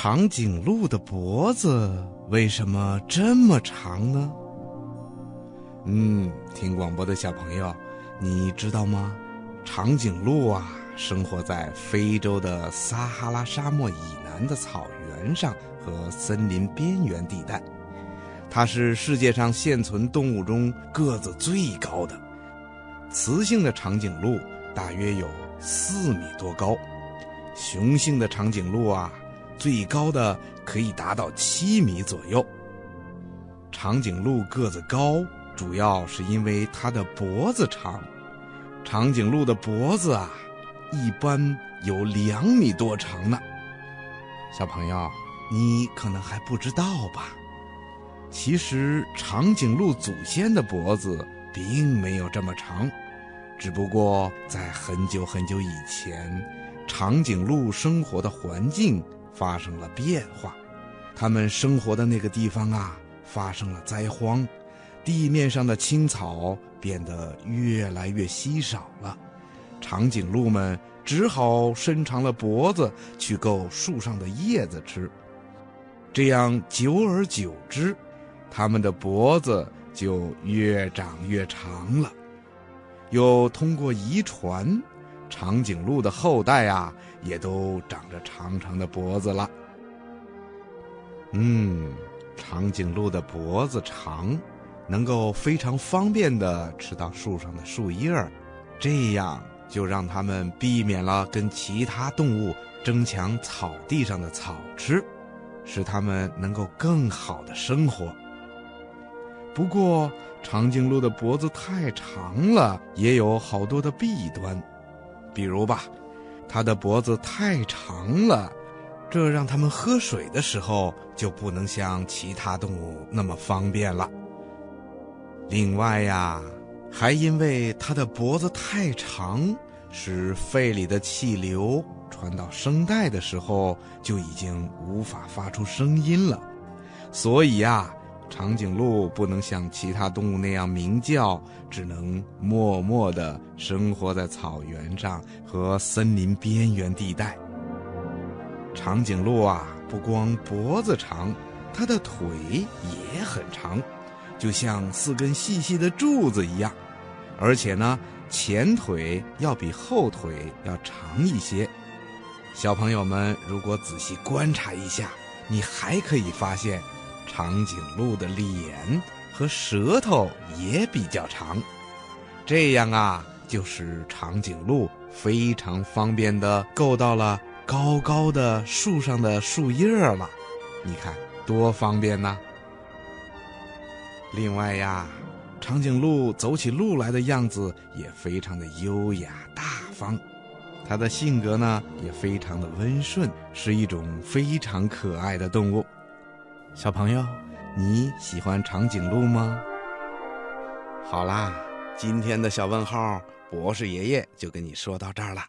长颈鹿的脖子为什么这么长呢？嗯，听广播的小朋友，你知道吗？长颈鹿啊，生活在非洲的撒哈拉沙漠以南的草原上和森林边缘地带。它是世界上现存动物中个子最高的。雌性的长颈鹿大约有四米多高，雄性的长颈鹿啊，最高的可以达到七米左右。长颈鹿个子高，主要是因为它的脖子长。长颈鹿的脖子啊，一般有两米多长呢。小朋友，你可能还不知道吧？其实长颈鹿祖先的脖子并没有这么长，只不过在很久很久以前，长颈鹿生活的环境发生了变化，他们生活的那个地方啊发生了灾荒，地面上的青草变得越来越稀少了，长颈鹿们只好伸长了脖子去够树上的叶子吃，这样久而久之。它们的脖子就越长越长了，又通过遗传，长颈鹿的后代啊，也都长着长长的脖子了。嗯，长颈鹿的脖子长，能够非常方便地吃到树上的树叶儿，这样就让它们避免了跟其他动物争抢草地上的草吃，使它们能够更好的生活。不过，长颈鹿的脖子太长了，也有好多的弊端。比如吧，它的脖子太长了，这让它们喝水的时候就不能像其他动物那么方便了。另外呀，还因为它的脖子太长，使肺里的气流传到声带的时候就已经无法发出声音了，所以呀。长颈鹿不能像其他动物那样鸣叫，只能默默地生活在草原上和森林边缘地带。长颈鹿啊，不光脖子长，它的腿也很长，就像四根细细的柱子一样。而且呢，前腿要比后腿要长一些。小朋友们，如果仔细观察一下，你还可以发现。长颈鹿的脸和舌头也比较长，这样啊，就使长颈鹿非常方便地够到了高高的树上的树叶了。你看多方便呐！另外呀，长颈鹿走起路来的样子也非常的优雅大方，它的性格呢也非常的温顺，是一种非常可爱的动物。小朋友，你喜欢长颈鹿吗？好啦，今天的小问号，博士爷爷就跟你说到这儿了。